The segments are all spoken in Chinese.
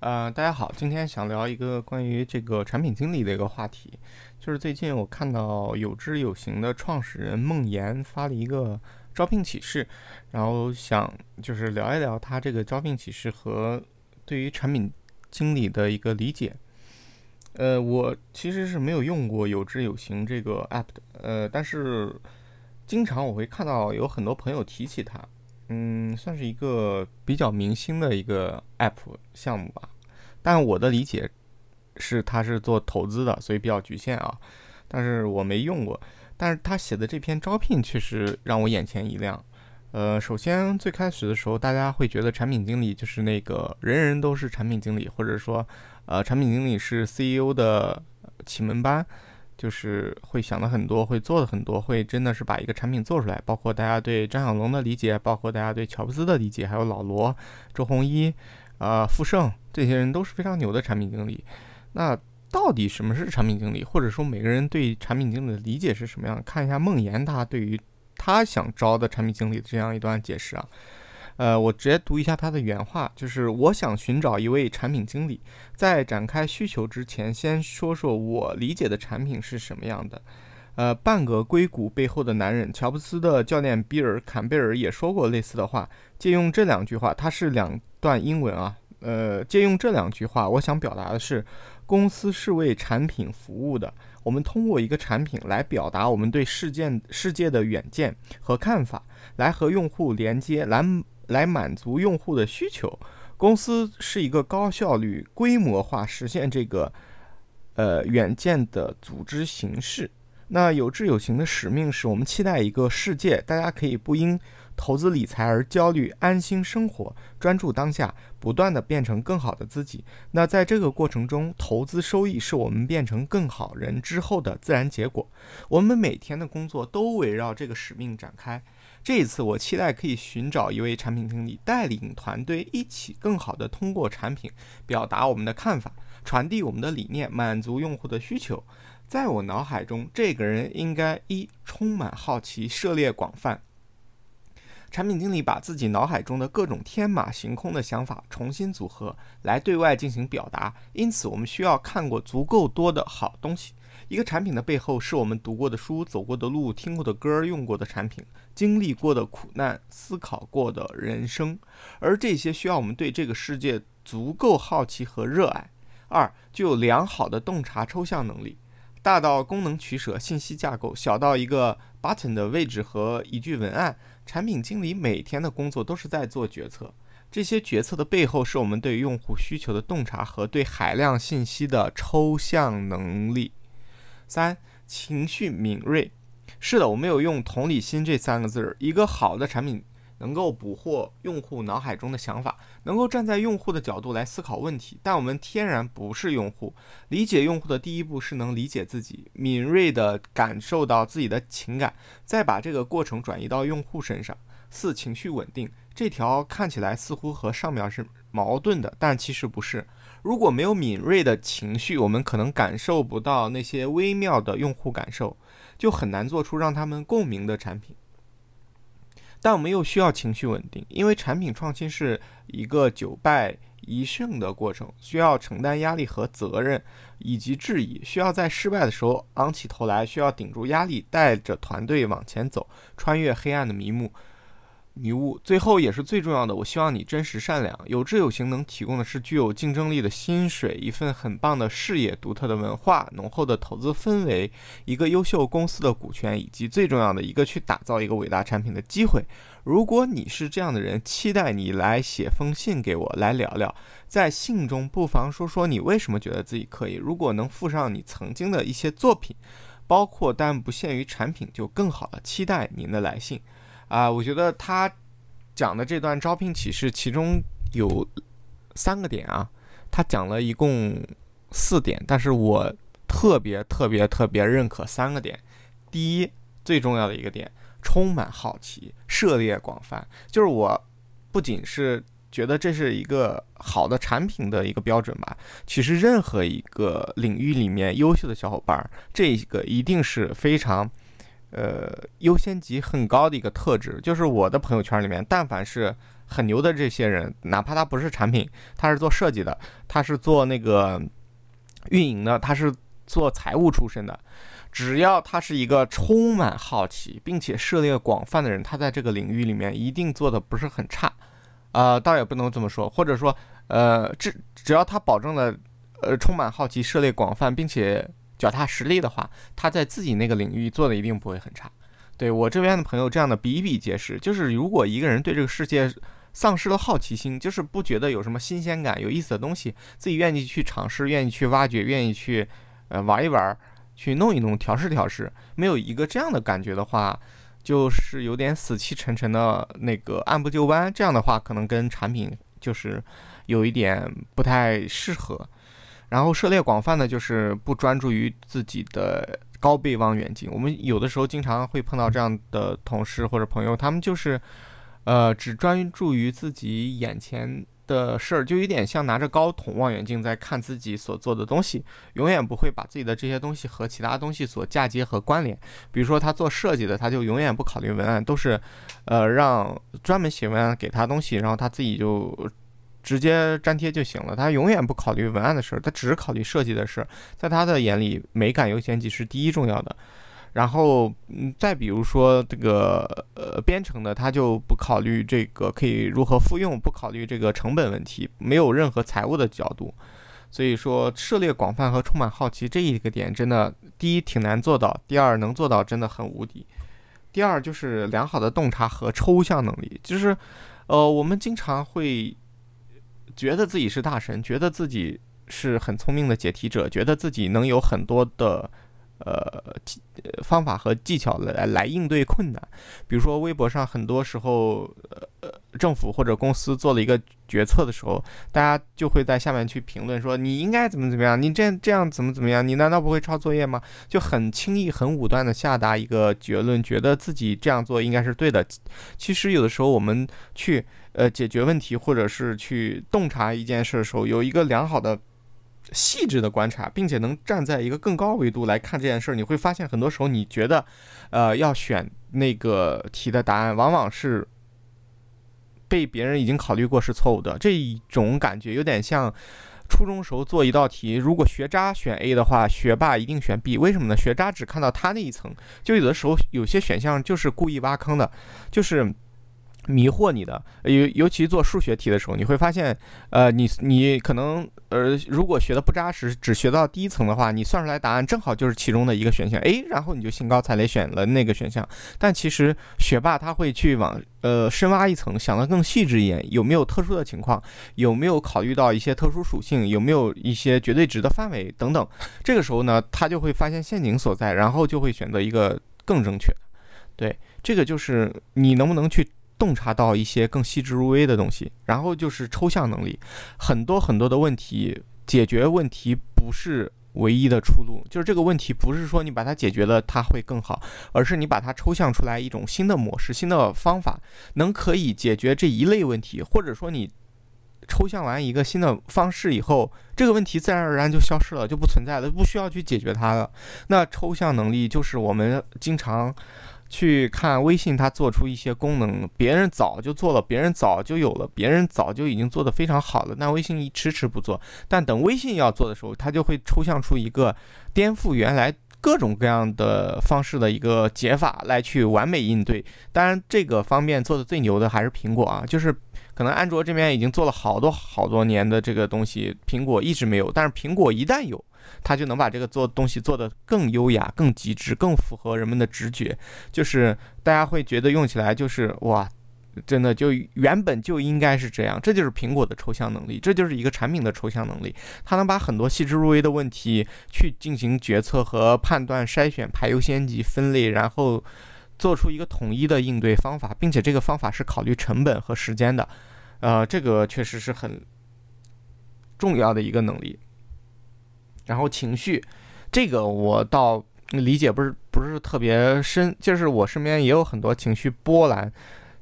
呃，大家好，今天想聊一个关于这个产品经理的一个话题，就是最近我看到有知有行的创始人孟岩发了一个招聘启事，然后想就是聊一聊他这个招聘启事和对于产品经理的一个理解。呃，我其实是没有用过有知有行这个 app 的，呃，但是经常我会看到有很多朋友提起它。嗯，算是一个比较明星的一个 app 项目吧，但我的理解是它是做投资的，所以比较局限啊。但是我没用过，但是他写的这篇招聘确实让我眼前一亮。呃，首先最开始的时候，大家会觉得产品经理就是那个人人都是产品经理，或者说，呃，产品经理是 CEO 的启蒙班。就是会想的很多，会做的很多，会真的是把一个产品做出来。包括大家对张小龙的理解，包括大家对乔布斯的理解，还有老罗、周鸿祎、啊傅盛这些人都是非常牛的产品经理。那到底什么是产品经理，或者说每个人对产品经理的理解是什么样？看一下孟岩他对于他想招的产品经理的这样一段解释啊。呃，我直接读一下他的原话，就是我想寻找一位产品经理，在展开需求之前，先说说我理解的产品是什么样的。呃，半个硅谷背后的男人，乔布斯的教练比尔·坎贝尔也说过类似的话。借用这两句话，它是两段英文啊。呃，借用这两句话，我想表达的是，公司是为产品服务的。我们通过一个产品来表达我们对事件世界的远见和看法，来和用户连接，来。来满足用户的需求，公司是一个高效率、规模化实现这个呃远见的组织形式。那有志有行的使命是我们期待一个世界，大家可以不因投资理财而焦虑，安心生活，专注当下，不断的变成更好的自己。那在这个过程中，投资收益是我们变成更好人之后的自然结果。我们每天的工作都围绕这个使命展开。这一次，我期待可以寻找一位产品经理，带领团队一起更好的通过产品表达我们的看法，传递我们的理念，满足用户的需求。在我脑海中，这个人应该一充满好奇，涉猎广泛。产品经理把自己脑海中的各种天马行空的想法重新组合，来对外进行表达。因此，我们需要看过足够多的好东西。一个产品的背后，是我们读过的书、走过的路、听过的歌、用过的产品、经历过的苦难、思考过的人生，而这些需要我们对这个世界足够好奇和热爱。二，具有良好的洞察抽象能力，大到功能取舍、信息架构，小到一个 button 的位置和一句文案。产品经理每天的工作都是在做决策，这些决策的背后，是我们对用户需求的洞察和对海量信息的抽象能力。三情绪敏锐，是的，我没有用同理心这三个字儿。一个好的产品能够捕获用户脑海中的想法，能够站在用户的角度来思考问题。但我们天然不是用户，理解用户的第一步是能理解自己，敏锐地感受到自己的情感，再把这个过程转移到用户身上。四情绪稳定，这条看起来似乎和上面是矛盾的，但其实不是。如果没有敏锐的情绪，我们可能感受不到那些微妙的用户感受，就很难做出让他们共鸣的产品。但我们又需要情绪稳定，因为产品创新是一个九败一胜的过程，需要承担压力和责任，以及质疑，需要在失败的时候昂起头来，需要顶住压力，带着团队往前走，穿越黑暗的迷雾。迷雾，最后也是最重要的。我希望你真实善良，有志有行，能提供的是具有竞争力的薪水，一份很棒的事业，独特的文化，浓厚的投资氛围，一个优秀公司的股权，以及最重要的一个去打造一个伟大产品的机会。如果你是这样的人，期待你来写封信给我，来聊聊。在信中不妨说说你为什么觉得自己可以。如果能附上你曾经的一些作品，包括但不限于产品，就更好了。期待您的来信。啊，我觉得他讲的这段招聘启事，其中有三个点啊，他讲了一共四点，但是我特别特别特别认可三个点。第一，最重要的一个点，充满好奇，涉猎广泛，就是我不仅是觉得这是一个好的产品的一个标准吧，其实任何一个领域里面优秀的小伙伴，这个一定是非常。呃，优先级很高的一个特质，就是我的朋友圈里面，但凡是很牛的这些人，哪怕他不是产品，他是做设计的，他是做那个运营的，他是做财务出身的，只要他是一个充满好奇并且涉猎广泛的人，他在这个领域里面一定做的不是很差。啊，倒也不能这么说，或者说，呃，只只要他保证了，呃，充满好奇、涉猎广泛，并且脚踏实地的话，他在自己那个领域做的一定不会很差。对我这边的朋友，这样的比比皆是。就是如果一个人对这个世界丧失了好奇心，就是不觉得有什么新鲜感、有意思的东西，自己愿意去尝试、愿意去挖掘、愿意去呃玩一玩、去弄一弄、调试调试，没有一个这样的感觉的话，就是有点死气沉沉的那个按部就班。这样的话，可能跟产品就是有一点不太适合。然后涉猎广泛的，就是不专注于自己的。高倍望远镜，我们有的时候经常会碰到这样的同事或者朋友，他们就是，呃，只专注于自己眼前的事儿，就有点像拿着高筒望远镜在看自己所做的东西，永远不会把自己的这些东西和其他东西所嫁接和关联。比如说他做设计的，他就永远不考虑文案，都是，呃，让专门写文案给他东西，然后他自己就。直接粘贴就行了，他永远不考虑文案的事儿，他只是考虑设计的事儿。在他的眼里，美感优先级是第一重要的。然后，嗯，再比如说这个呃编程的，他就不考虑这个可以如何复用，不考虑这个成本问题，没有任何财务的角度。所以说，涉猎广泛和充满好奇这一个点，真的第一挺难做到，第二能做到真的很无敌。第二就是良好的洞察和抽象能力，就是呃我们经常会。觉得自己是大神，觉得自己是很聪明的解题者，觉得自己能有很多的呃方法和技巧来来应对困难。比如说微博上很多时候，呃政府或者公司做了一个决策的时候，大家就会在下面去评论说你应该怎么怎么样，你这这样怎么怎么样，你难道不会抄作业吗？就很轻易、很武断的下达一个结论，觉得自己这样做应该是对的。其实有的时候我们去。呃，解决问题或者是去洞察一件事的时候，有一个良好的、细致的观察，并且能站在一个更高维度来看这件事儿，你会发现很多时候你觉得，呃，要选那个题的答案，往往是被别人已经考虑过是错误的。这一种感觉有点像初中时候做一道题，如果学渣选 A 的话，学霸一定选 B。为什么呢？学渣只看到他那一层，就有的时候有些选项就是故意挖坑的，就是。迷惑你的，尤尤其做数学题的时候，你会发现，呃，你你可能，呃，如果学的不扎实，只学到第一层的话，你算出来答案正好就是其中的一个选项，诶，然后你就兴高采烈选了那个选项。但其实学霸他会去往呃深挖一层，想得更细致一点，有没有特殊的情况，有没有考虑到一些特殊属性，有没有一些绝对值的范围等等。这个时候呢，他就会发现陷阱所在，然后就会选择一个更正确的。对，这个就是你能不能去。洞察到一些更细致入微的东西，然后就是抽象能力，很多很多的问题，解决问题不是唯一的出路，就是这个问题不是说你把它解决了它会更好，而是你把它抽象出来一种新的模式、新的方法，能可以解决这一类问题，或者说你抽象完一个新的方式以后，这个问题自然而然就消失了，就不存在了，不需要去解决它了。那抽象能力就是我们经常。去看微信，它做出一些功能，别人早就做了，别人早就有了，别人早就已经做得非常好了。那微信一迟迟不做，但等微信要做的时候，它就会抽象出一个颠覆原来各种各样的方式的一个解法来去完美应对。当然，这个方面做的最牛的还是苹果啊，就是可能安卓这边已经做了好多好多年的这个东西，苹果一直没有，但是苹果一旦有。它就能把这个做东西做得更优雅、更极致、更符合人们的直觉，就是大家会觉得用起来就是哇，真的就原本就应该是这样。这就是苹果的抽象能力，这就是一个产品的抽象能力。它能把很多细致入微的问题去进行决策和判断、筛选、排优先级、分类，然后做出一个统一的应对方法，并且这个方法是考虑成本和时间的。呃，这个确实是很重要的一个能力。然后情绪，这个我倒理解不是不是特别深，就是我身边也有很多情绪波澜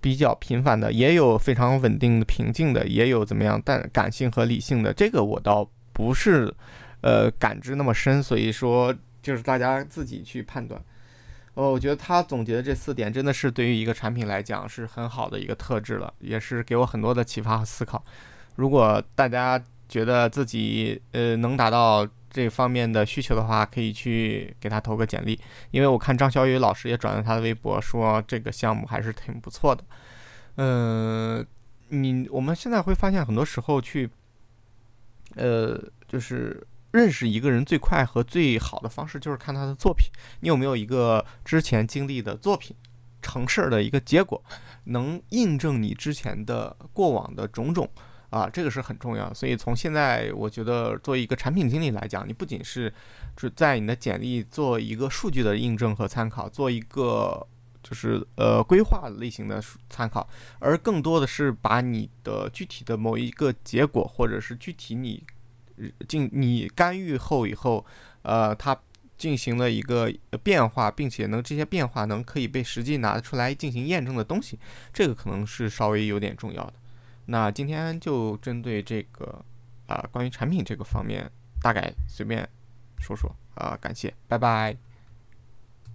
比较频繁的，也有非常稳定的平静的，也有怎么样，但感性和理性的，这个我倒不是呃感知那么深，所以说就是大家自己去判断。呃，我觉得他总结的这四点真的是对于一个产品来讲是很好的一个特质了，也是给我很多的启发和思考。如果大家觉得自己呃能达到这方面的需求的话，可以去给他投个简历，因为我看张小雨老师也转了他的微博，说这个项目还是挺不错的。嗯，你我们现在会发现，很多时候去，呃，就是认识一个人最快和最好的方式就是看他的作品。你有没有一个之前经历的作品成事儿的一个结果，能印证你之前的过往的种种？啊，这个是很重要。所以从现在，我觉得作为一个产品经理来讲，你不仅是只在你的简历做一个数据的印证和参考，做一个。就是呃规划类型的参考，而更多的是把你的具体的某一个结果，或者是具体你进你干预后以后，呃，它进行了一个变化，并且能这些变化能可以被实际拿出来进行验证的东西，这个可能是稍微有点重要的。那今天就针对这个啊关于产品这个方面，大概随便说说啊，感谢，拜拜。